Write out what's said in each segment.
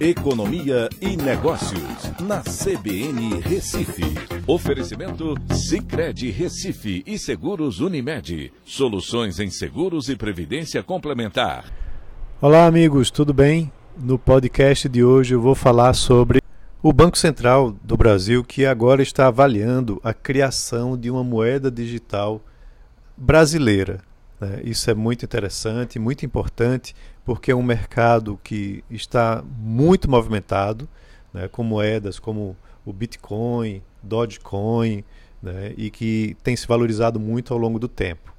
Economia e Negócios, na CBN Recife. Oferecimento Cicred Recife e Seguros Unimed. Soluções em seguros e previdência complementar. Olá, amigos, tudo bem? No podcast de hoje eu vou falar sobre o Banco Central do Brasil, que agora está avaliando a criação de uma moeda digital brasileira. Né? Isso é muito interessante, muito importante, porque é um mercado que está muito movimentado, né? com moedas como o Bitcoin, Dogecoin, né? e que tem se valorizado muito ao longo do tempo.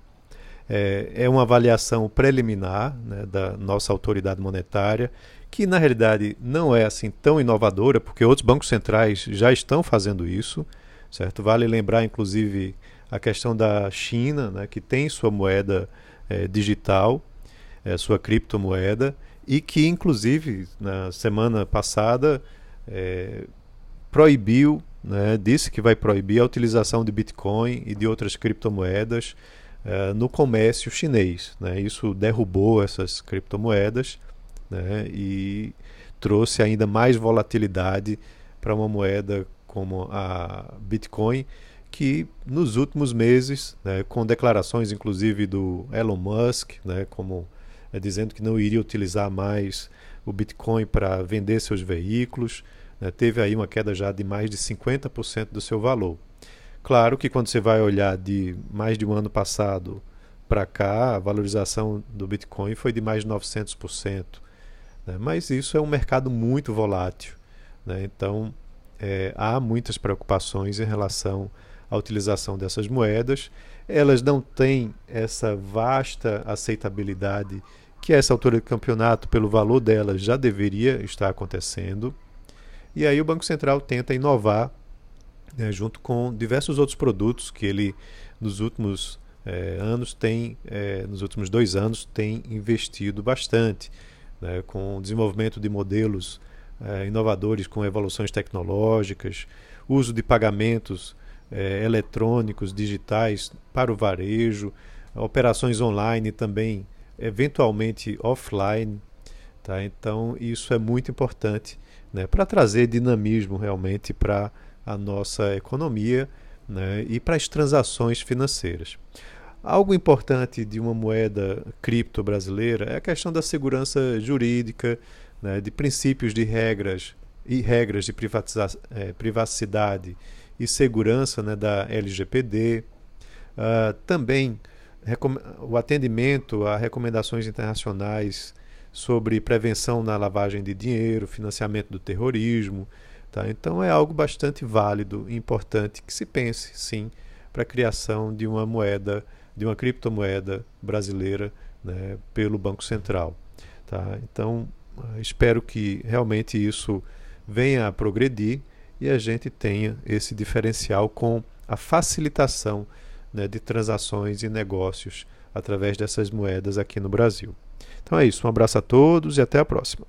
É, é uma avaliação preliminar né, da nossa autoridade monetária, que na realidade não é assim tão inovadora, porque outros bancos centrais já estão fazendo isso, certo? Vale lembrar, inclusive, a questão da China, né, que tem sua moeda é, digital, é, sua criptomoeda, e que, inclusive, na semana passada é, proibiu, né, disse que vai proibir a utilização de Bitcoin e de outras criptomoedas é, no comércio chinês. Né? Isso derrubou essas criptomoedas né, e trouxe ainda mais volatilidade para uma moeda como a Bitcoin, que nos últimos meses, né, com declarações inclusive do Elon Musk, né, como é, dizendo que não iria utilizar mais o Bitcoin para vender seus veículos, né, teve aí uma queda já de mais de 50% do seu valor. Claro que quando você vai olhar de mais de um ano passado para cá, a valorização do Bitcoin foi de mais de 900%. Né, mas isso é um mercado muito volátil. Né, então, é, há muitas preocupações em relação a utilização dessas moedas. Elas não têm essa vasta aceitabilidade que essa altura do campeonato, pelo valor delas, já deveria estar acontecendo. E aí o Banco Central tenta inovar né, junto com diversos outros produtos que ele nos últimos é, anos tem, é, nos últimos dois anos, tem investido bastante, né, com o desenvolvimento de modelos é, inovadores com evoluções tecnológicas, uso de pagamentos é, eletrônicos, digitais para o varejo, operações online também, eventualmente offline. Tá? Então, isso é muito importante né, para trazer dinamismo realmente para a nossa economia né, e para as transações financeiras. Algo importante de uma moeda cripto brasileira é a questão da segurança jurídica, né, de princípios de regras e regras de é, privacidade e segurança né, da LGPD, uh, também o atendimento a recomendações internacionais sobre prevenção na lavagem de dinheiro, financiamento do terrorismo. Tá? Então é algo bastante válido e importante que se pense, sim, para a criação de uma moeda, de uma criptomoeda brasileira né, pelo Banco Central. Tá? Então espero que realmente isso venha a progredir e a gente tenha esse diferencial com a facilitação né, de transações e negócios através dessas moedas aqui no Brasil. Então é isso, um abraço a todos e até a próxima.